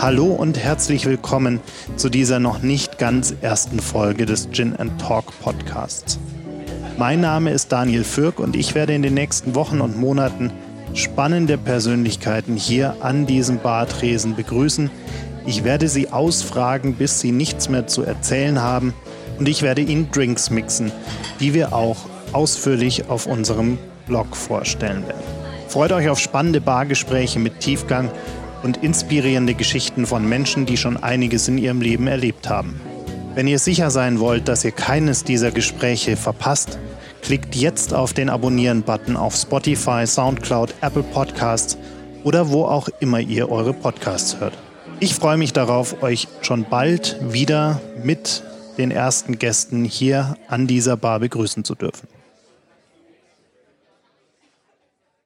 Hallo und herzlich willkommen zu dieser noch nicht ganz ersten Folge des Gin and Talk Podcasts. Mein Name ist Daniel Fürk und ich werde in den nächsten Wochen und Monaten spannende Persönlichkeiten hier an diesem Bartresen begrüßen. Ich werde sie ausfragen, bis sie nichts mehr zu erzählen haben und ich werde ihnen Drinks mixen, die wir auch ausführlich auf unserem Blog vorstellen werden. Freut euch auf spannende Bargespräche mit Tiefgang und inspirierende Geschichten von Menschen, die schon einiges in ihrem Leben erlebt haben. Wenn ihr sicher sein wollt, dass ihr keines dieser Gespräche verpasst, klickt jetzt auf den Abonnieren-Button auf Spotify, SoundCloud, Apple Podcasts oder wo auch immer ihr eure Podcasts hört. Ich freue mich darauf, euch schon bald wieder mit den ersten Gästen hier an dieser Bar begrüßen zu dürfen.